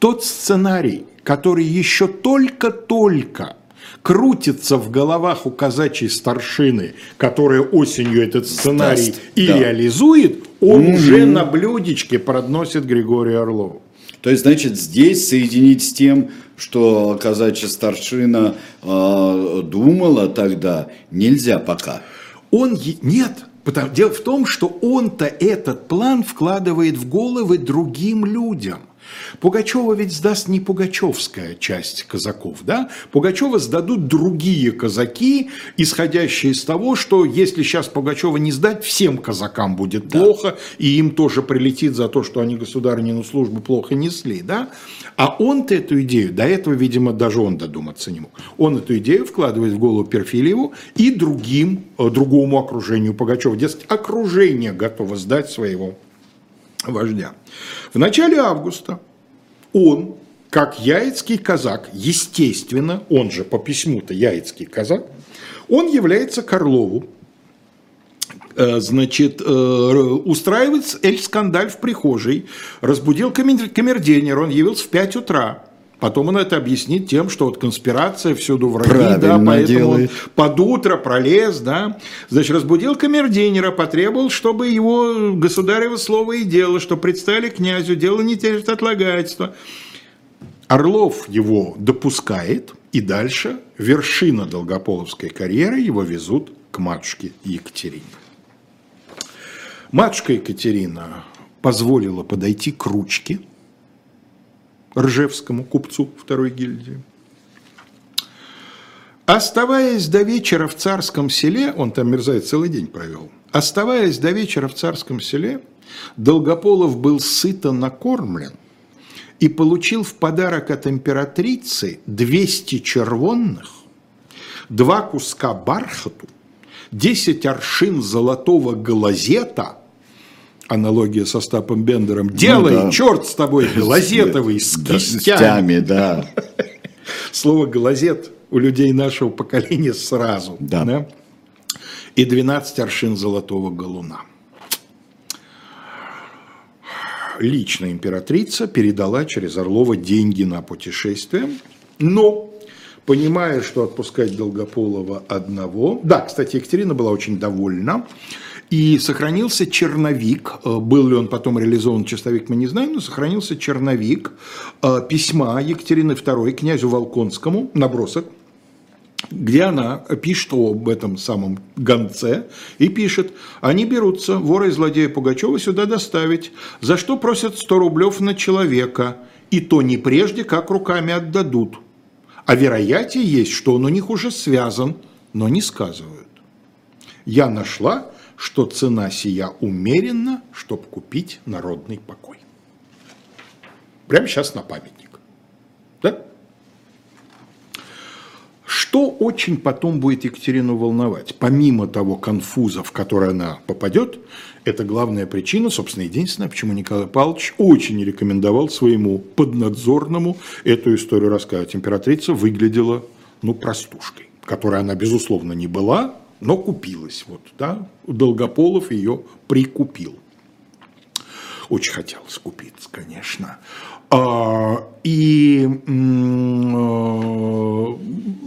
Тот сценарий, который еще только-только крутится в головах у казачьей старшины, которая осенью этот сценарий Даст, и да. реализует, он уже на блюдечке подносит Григорию Орлову. То есть, значит, здесь соединить с тем, что казачья старшина э, думала тогда, нельзя пока. Он нет. Потому, дело в том, что он-то этот план вкладывает в головы другим людям. Пугачева ведь сдаст не пугачевская часть казаков, да? Пугачева сдадут другие казаки, исходящие из того, что если сейчас Пугачева не сдать, всем казакам будет плохо, и им тоже прилетит за то, что они государынину службу плохо несли, да? А он-то эту идею, до этого, видимо, даже он додуматься не мог. Он эту идею вкладывает в голову Перфильеву и другим, э, другому окружению Пугачева. Дескать, окружение готово сдать своего вождя. В начале августа он, как яицкий казак, естественно, он же по письму-то яицкий казак, он является к Орлову, Э, значит, э, устраивает эль-скандаль в прихожей, разбудил камер- камердинер, он явился в 5 утра. Потом он это объяснит тем, что вот конспирация, всюду враги, да, Правильно поэтому делает. он под утро пролез, да. Значит, разбудил камердинера, потребовал, чтобы его государево слово и дело, что представили князю, дело не терпит отлагательства. Орлов его допускает, и дальше вершина долгополовской карьеры его везут к матушке Екатерине. Матушка Екатерина позволила подойти к ручке Ржевскому купцу второй гильдии. Оставаясь до вечера в царском селе, он там мерзает целый день провел, оставаясь до вечера в царском селе, Долгополов был сыто накормлен и получил в подарок от императрицы 200 червонных, два куска бархату, 10 аршин золотого глазета, аналогия со Стапом Бендером, делай, да. черт с тобой, глазетовый, с Да, кистями. да. Слово «глазет» у людей нашего поколения сразу. Да. И 12 аршин золотого галуна. Лично императрица передала через Орлова деньги на путешествие, но, понимая, что отпускать Долгополова одного... Да, кстати, Екатерина была очень довольна. И сохранился черновик, э, был ли он потом реализован чистовик, мы не знаем, но сохранился черновик э, письма Екатерины II князю Волконскому, набросок, где она пишет об этом самом гонце и пишет, они берутся вора и злодея Пугачева сюда доставить, за что просят 100 рублев на человека, и то не прежде, как руками отдадут. А вероятие есть, что он у них уже связан, но не сказывают. Я нашла, что цена сия умеренна, чтобы купить народный покой. Прямо сейчас на памятник. Да? Что очень потом будет Екатерину волновать? Помимо того конфуза, в который она попадет, это главная причина, собственно, единственная, почему Николай Павлович очень рекомендовал своему поднадзорному эту историю рассказать. Императрица выглядела, ну, простушкой, которой она, безусловно, не была, но купилась. Вот, да? Долгополов ее прикупил. Очень хотелось купиться, конечно. А, и э,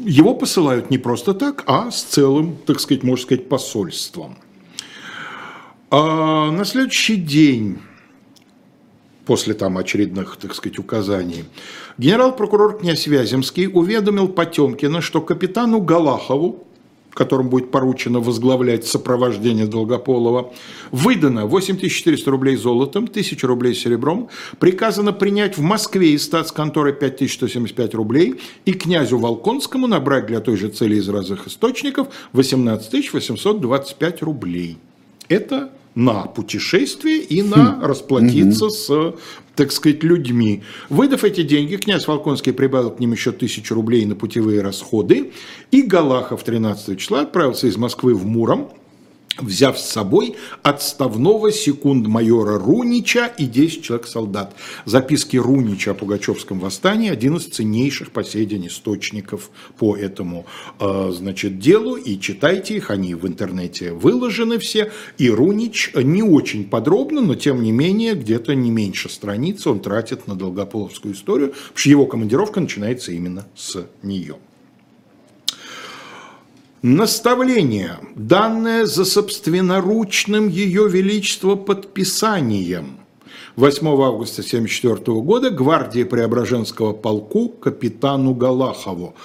его посылают не просто так, а с целым, так сказать, можно сказать, посольством. А на следующий день после там очередных, так сказать, указаний. Генерал-прокурор князь Вяземский уведомил Потемкина, что капитану Галахову, которому будет поручено возглавлять сопровождение Долгополова, выдано 8400 рублей золотом, 1000 рублей серебром, приказано принять в Москве из статсконторы 5175 рублей и князю Волконскому набрать для той же цели из разных источников 18 825 рублей. Это на путешествие и на расплатиться с, так сказать, людьми. Выдав эти деньги, князь Волконский прибавил к ним еще тысячу рублей на путевые расходы, и Галахов 13 числа отправился из Москвы в Муром, взяв с собой отставного секунд-майора Рунича и 10 человек-солдат. Записки Рунича о Пугачевском восстании – один из ценнейших по сей день источников по этому э, значит, делу, и читайте их, они в интернете выложены все, и Рунич не очень подробно, но тем не менее где-то не меньше страниц он тратит на Долгополовскую историю, потому что его командировка начинается именно с нее. Наставление, данное за собственноручным Ее Величество подписанием 8 августа 1974 года гвардии Преображенского полку капитану Галахову.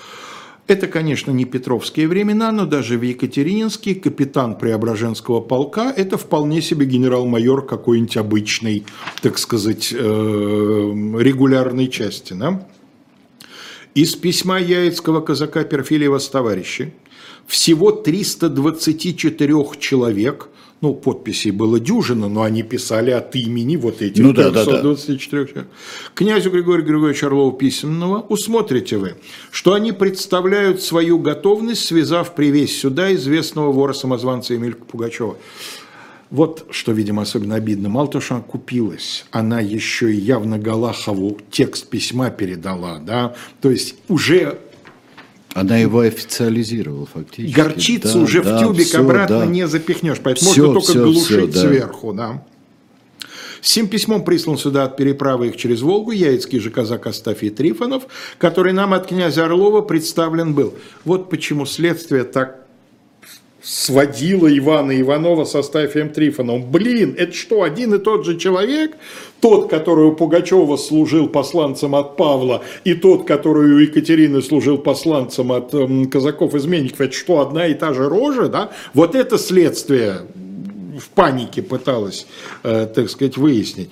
Это, конечно, не петровские времена, но даже в Екатерининске капитан Преображенского полка – это вполне себе генерал-майор какой-нибудь обычной, так сказать, э, регулярной части. Да? Из письма яицкого казака Перфилева с товарищи всего 324 человек, ну, подписей было дюжина, но они писали от имени вот этих ну, да, 324 да, да. человек. Князю Григорию Григорьевичу Орлову письменного усмотрите вы, что они представляют свою готовность, связав привесь сюда известного вора-самозванца Емелька Пугачева. Вот что, видимо, особенно обидно. Мало того, что она купилась, она еще и явно Галахову текст письма передала, да, то есть уже она его официализировала фактически. Горчицу да, уже да, в тюбик все, обратно да. не запихнешь, поэтому все, можно только все, глушить все, да. сверху. Да. Сим письмом прислан сюда от переправы их через Волгу яицкий же казак Астафий Трифонов, который нам от князя Орлова представлен был. Вот почему следствие так сводила Ивана Иванова со Стафием Трифоновым. Блин, это что, один и тот же человек? Тот, который у Пугачева служил посланцем от Павла, и тот, который у Екатерины служил посланцем от эм, казаков-изменников, это что, одна и та же рожа, да? Вот это следствие в панике пыталось, э, так сказать, выяснить.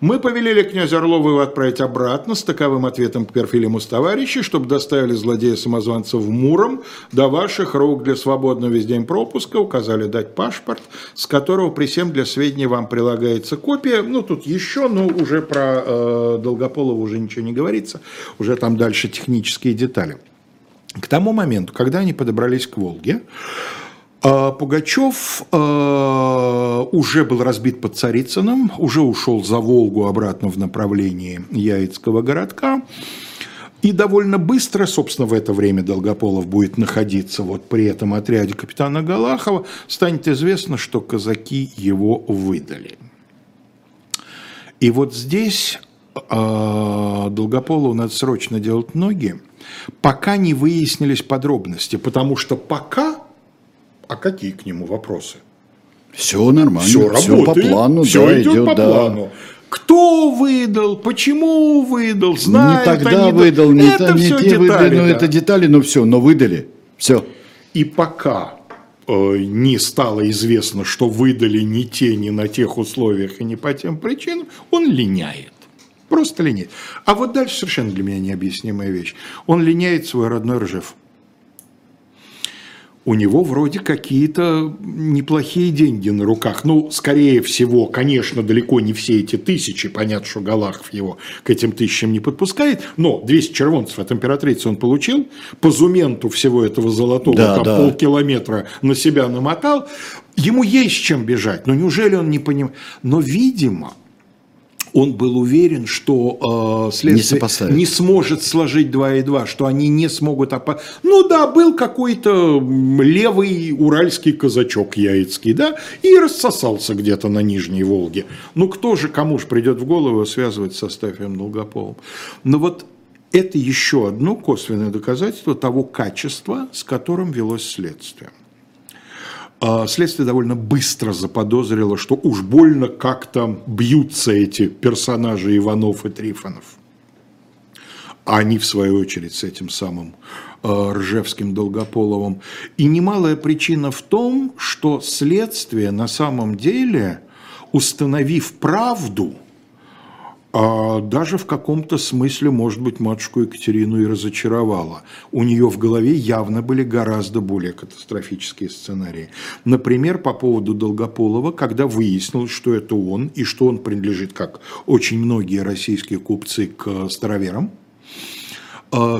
Мы повелели князю Орлову его отправить обратно с таковым ответом к Перфилему с товарищей, чтобы доставили злодея-самозванца в Муром до ваших рук для свободного весь день пропуска, указали дать паспорт, с которого при всем для сведения вам прилагается копия. Ну, тут еще, но уже про э, Долгополова уже ничего не говорится, уже там дальше технические детали. К тому моменту, когда они подобрались к Волге, Пугачев э, уже был разбит под Царицыным, уже ушел за Волгу обратно в направлении Яицкого городка. И довольно быстро, собственно, в это время Долгополов будет находиться вот при этом отряде капитана Галахова, станет известно, что казаки его выдали. И вот здесь э, Долгополову надо срочно делать ноги, пока не выяснились подробности, потому что пока а какие к нему вопросы? Все нормально, все, все по плану, все да, идет, идет по да. плану. Кто выдал, почему выдал, знают не тогда они, выдал, не, это та, не те детали, выдали, но да. это детали, но все, но выдали, все. И пока э, не стало известно, что выдали не те, не на тех условиях и не по тем причинам, он линяет. Просто линяет. А вот дальше совершенно для меня необъяснимая вещь. Он линяет свой родной Ржев. У него вроде какие-то неплохие деньги на руках. Ну, скорее всего, конечно, далеко не все эти тысячи. Понятно, что Галахов его к этим тысячам не подпускает. Но 200 червонцев от императрицы он получил. По зументу всего этого золотого Да, там да. полкилометра на себя намотал. Ему есть чем бежать. Но неужели он не понимает? Но, видимо, он был уверен, что э, следствие сопоставит. не, сможет сложить 2 и 2, что они не смогут... Опо... Ну да, был какой-то левый уральский казачок яицкий, да, и рассосался где-то на Нижней Волге. Ну кто же, кому же придет в голову связывать с Астафием Долгополом? Но вот это еще одно косвенное доказательство того качества, с которым велось следствие. А Следствие довольно быстро заподозрило, что уж больно как-то бьются эти персонажи Иванов и Трифонов. А они, в свою очередь, с этим самым э, Ржевским Долгополовым. И немалая причина в том, что следствие на самом деле, установив правду, а даже в каком-то смысле, может быть, матушку Екатерину и разочаровала. У нее в голове явно были гораздо более катастрофические сценарии. Например, по поводу Долгополова, когда выяснилось, что это он, и что он принадлежит, как очень многие российские купцы, к староверам,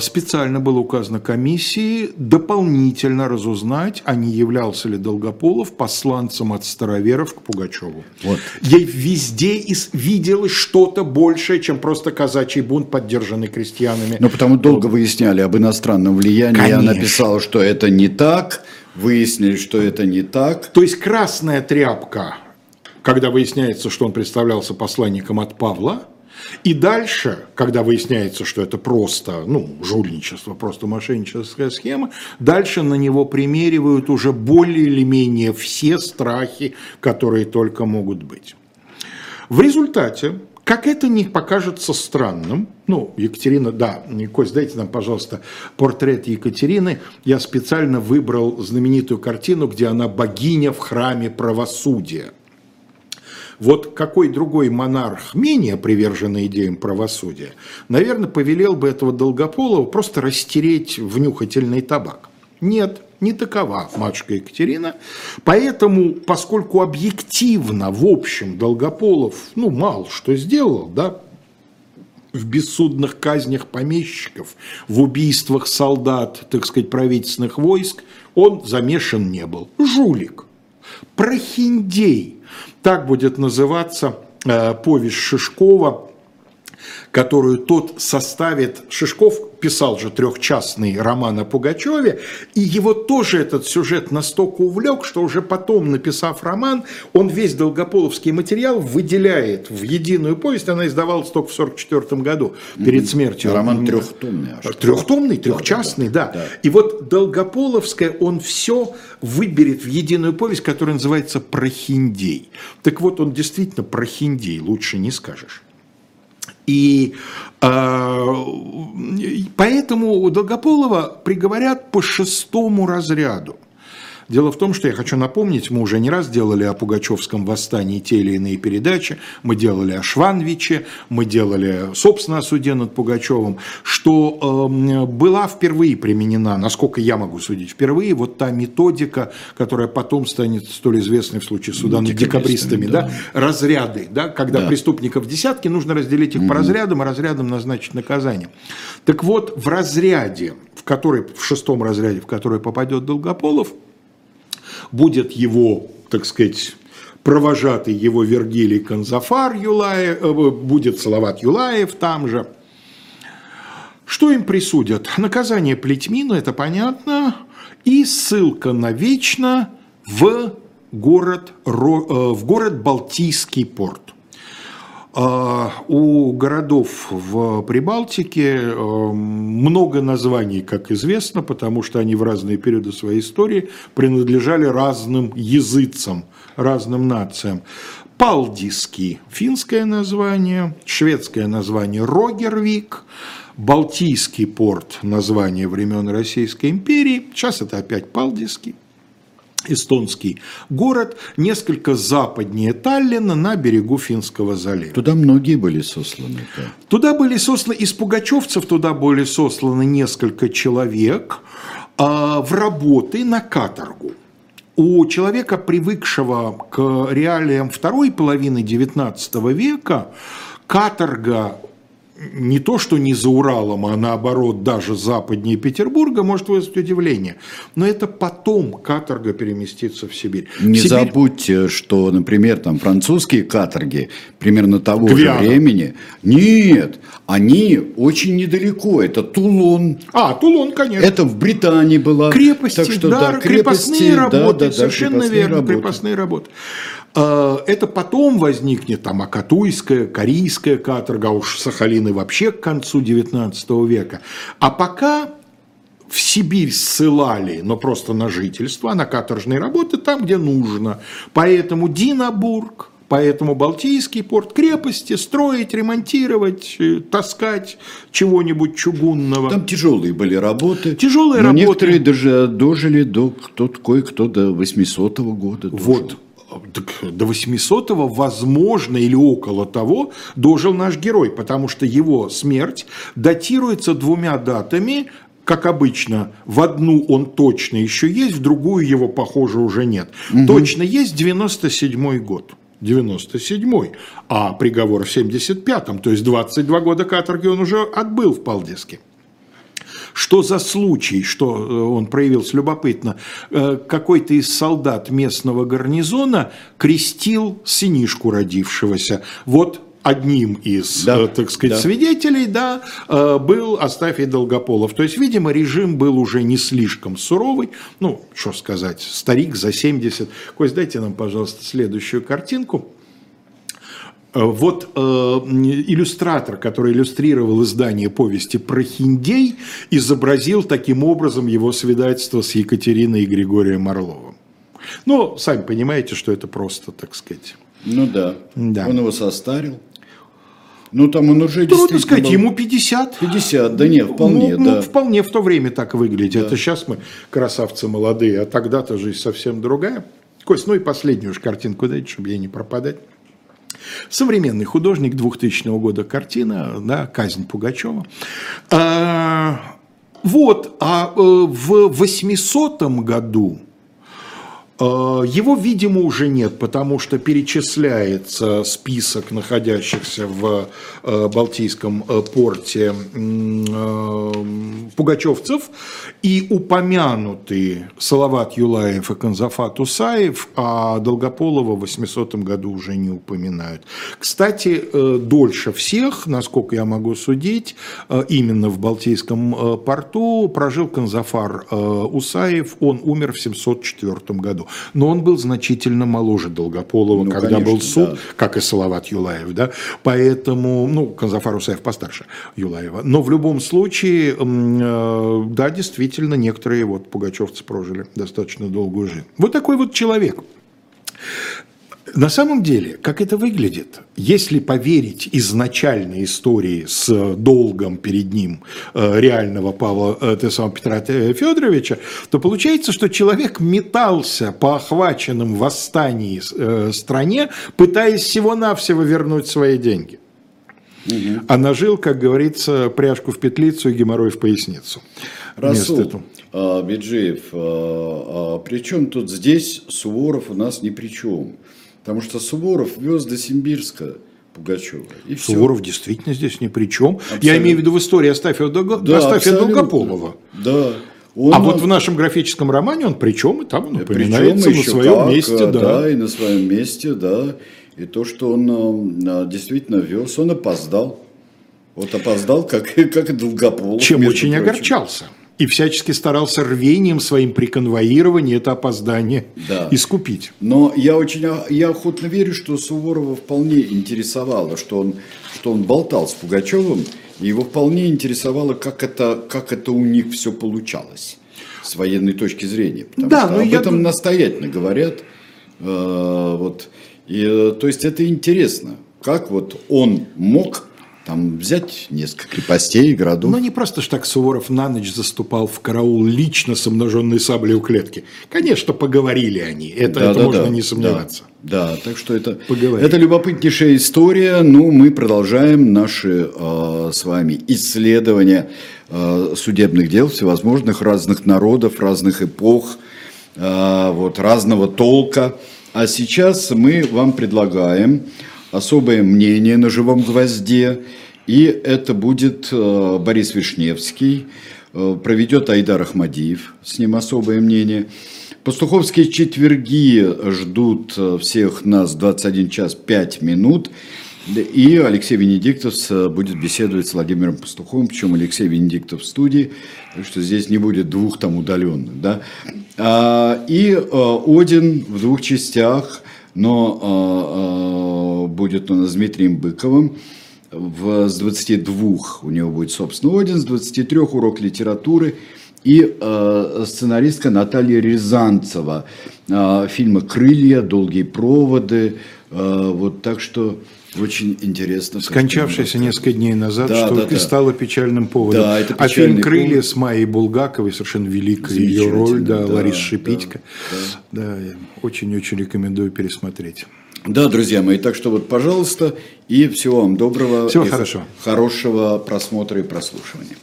специально было указано комиссии дополнительно разузнать, а не являлся ли Долгополов посланцем от староверов к Пугачеву. Вот. Ей везде из- виделось что-то большее, чем просто казачий бунт, поддержанный крестьянами. Ну, потому долго выясняли об иностранном влиянии. Она Конечно. писала, что это не так. Выяснили, что это не так. То есть красная тряпка, когда выясняется, что он представлялся посланником от Павла, и дальше, когда выясняется, что это просто, ну, жульничество, просто мошенническая схема, дальше на него примеривают уже более или менее все страхи, которые только могут быть. В результате, как это не покажется странным, ну, Екатерина, да, Кость, дайте нам, пожалуйста, портрет Екатерины. Я специально выбрал знаменитую картину, где она богиня в храме правосудия. Вот какой другой монарх, менее приверженный идеям правосудия, наверное, повелел бы этого Долгополова просто растереть в нюхательный табак. Нет, не такова матушка Екатерина. Поэтому, поскольку объективно, в общем, Долгополов, ну, мало что сделал, да, в бессудных казнях помещиков, в убийствах солдат, так сказать, правительственных войск, он замешан не был. Жулик, прохиндей, так будет называться э, повесть Шишкова, которую тот составит. Шишков писал же трехчастный роман о Пугачеве, и его тоже этот сюжет настолько увлек, что уже потом, написав роман, он весь долгополовский материал выделяет в единую повесть. Она издавалась только в 1944 году, перед смертью. Роман трехтомный. аж. Трехтомный, трехчастный, да, да. И вот Долгополовская, он все выберет в единую повесть, которая называется «Прохиндей». Так вот, он действительно прохиндей, лучше не скажешь. И э, поэтому Долгополова приговорят по шестому разряду. Дело в том, что я хочу напомнить, мы уже не раз делали о Пугачевском восстании те или иные передачи, мы делали о Шванвиче, мы делали, собственно, о суде над Пугачевым, что э, была впервые применена, насколько я могу судить, впервые вот та методика, которая потом станет столь известной в случае суда над Декабристами, да. да, разряды, да, когда Да. преступников десятки, нужно разделить их по разрядам, и разрядам назначить наказание. Так вот, в разряде, в который, в шестом разряде, в который попадет Долгополов, будет его, так сказать, провожатый его Вергилий Канзафар Юлаев, э, будет Салават Юлаев там же. Что им присудят? Наказание плетьми, ну это понятно, и ссылка навечно в город, Ро- э, в город Балтийский порт. А, У городов в Прибалтике э, много названий, как известно, потому что они в разные периоды своей истории принадлежали разным языцам, разным нациям. Палдиский – финское название, шведское название – Рогервик, Балтийский порт – название времен Российской империи, сейчас это опять Палдиский эстонский город, несколько западнее Таллина на берегу Финского залива. Туда многие были сосланы. да. Туда были сосланы, из пугачевцев туда были сосланы несколько человек а, в работы на каторгу. У человека, привыкшего к реалиям второй половины XIX века, каторга не то, что не за Уралом, а наоборот даже западнее Петербурга, может вызвать удивление. Но это потом каторга переместится в Сибирь. Не в Сибирь... забудьте, что, например, там французские каторги примерно того Гвиана. же времени. Нет, они очень недалеко. Это Тулон. А, Тулон, конечно. Это в Британии была. Крепости, так что, да, да, крепостные да, работы, да, да, совершенно крепостные верно, работы. крепостные работы. А, Это потом возникнет там Акатуйская, Корейская каторга, а уж Сахалин и вообще к концу 19 века. А пока в Сибирь ссылали, но просто на жительство, а на каторжные работы там, где нужно. Поэтому Динабург, поэтому Балтийский порт, крепости строить, ремонтировать, э, таскать чего-нибудь чугунного. Там тяжелые были работы. Тяжелые но работы. Некоторые даже дожили до кто кое-кто до 800 года. дожил. Вот. Так до 800-го, возможно, или около того, дожил наш герой, потому что его смерть датируется двумя датами, как обычно, в одну он точно еще есть, в другую его, похоже, уже нет. Точно есть 97 год. 97-й, а приговор в 75-м, то есть 22 года каторги он уже отбыл в Палдиске. Что за случай, что э, он проявился любопытно, э, какой-то из солдат местного гарнизона крестил сынишку родившегося. Вот одним из, Да, э, так сказать, да. свидетелей, да, был Астафий Долгополов. То есть, видимо, режим был уже не слишком суровый. Ну, что сказать, старик за 70. Кость, дайте нам, пожалуйста, следующую картинку. Э, Вот э, иллюстратор, который иллюстрировал издание повести про Хиндей, изобразил таким образом его свидетельство с Екатериной и Григорием Орловым. Ну, сами понимаете, что это просто, так сказать. Ну да. Да. Он его состарил. Ну там он уже Трудно действительно сказать, был- ему 50. 50, да нет, вполне, ну, да. ну, вполне в то время так выглядит. Это сейчас мы красавцы молодые, а тогда-то жизнь совсем другая. Кость, ну и последнюю уж картинку дайте, чтобы ей не пропадать. Современный художник 2000 года картина, да, «Казнь Пугачева». А, вот, а э, в 800 году его, видимо, уже нет, потому что перечисляется список находящихся в э, Балтийском э, порте э, пугачевцев и упомянуты Салават Юлаев и Канзафат Усаев, а Долгополова в 800 году уже не упоминают. Кстати, э, дольше всех, насколько я могу судить, э, именно в Балтийском э, порту прожил Канзафар э, Усаев, он умер в 704 году. Но он был значительно моложе Долгополова, Ну, когда конечно, был суд, да. как и Салават Юлаев, да, поэтому, ну, Канзафар Усаев постарше Юлаева, но в любом случае, э, да, действительно, некоторые вот пугачевцы прожили достаточно долгую жизнь. Вот такой вот человек. На самом деле, как это выглядит, если поверить изначальной истории с долгом перед ним э, реального Павла э, того самого Петра Федоровича, то получается, что человек метался по охваченным восстании э, стране, пытаясь всего-навсего вернуть свои деньги. А нажил, как говорится, пряжку в петлицу и геморрой в поясницу. Расул а, Биджиев, а, а, при чем тут здесь Суворов у нас ни при чем? Потому что Суворов вез до Симбирска Пугачева. И. Суворов действительно здесь ни при чем. Я Абсолютно. имею в виду в истории Астафия, Долго- Да, Астафия абсолютно. Долгополова. Да. Он, А вот в нашем графическом романе он причем, и там он Причем упоминается на своем как, месте, а, да. и на своем месте, да. И то, что он а, действительно вез, он опоздал. Вот опоздал, как, и- как и Долгополов. Чем очень прочим. огорчался. И всячески старался рвением своим при конвоировании это опоздание Да. искупить. Но я очень я охотно верю, что Суворова вполне интересовало, что он, что он болтал с Пугачевым, и его вполне интересовало, как это, как это у них все получалось с военной точки зрения. Потому Да, что но об я этом настоятельно говорят. Э, вот. И, э, то есть это интересно, как вот он мог там взять несколько крепостей, городов. Но не просто ж так Суворов на ночь заступал в караул лично с обнаженной саблей у клетки. Конечно, поговорили они, это, Да, это да, можно да, не сомневаться. Да, да, так что это, это любопытнейшая история. Ну, мы продолжаем наши э, с вами исследования э, судебных дел всевозможных разных народов, разных эпох, э, вот, разного толка. А сейчас мы вам предлагаем особое мнение на живом гвозде. И это будет э, Борис Вишневский, э, проведет Айдар Ахмадиев, с ним особое мнение. Пастуховские четверги ждут э, всех нас 21 час 5 минут. И Алексей Венедиктов будет беседовать с Владимиром Пастуховым, причем Алексей Венедиктов в студии, так что здесь не будет двух там удаленных. Да? А, и Один в двух частях, но будет он с Дмитрием Быковым в, с 22 у него будет, собственно, Один, с 23 урок литературы и э, сценаристка Наталья Рязанцева. Э, фильмы «Крылья», «Долгие проводы». Э, вот так что очень интересно. Скончавшаяся несколько дней назад, да, что да, и да. стало печальным поводом. Да, это а фильм «Крылья» повод. с Майей Булгаковой, совершенно великая ее роль, да, да Лариса Шипитько. Да, да. да очень-очень рекомендую пересмотреть. Да, друзья мои, так что вот, пожалуйста, и всего вам доброго. Всего хорошего. Хорошего просмотра и прослушивания.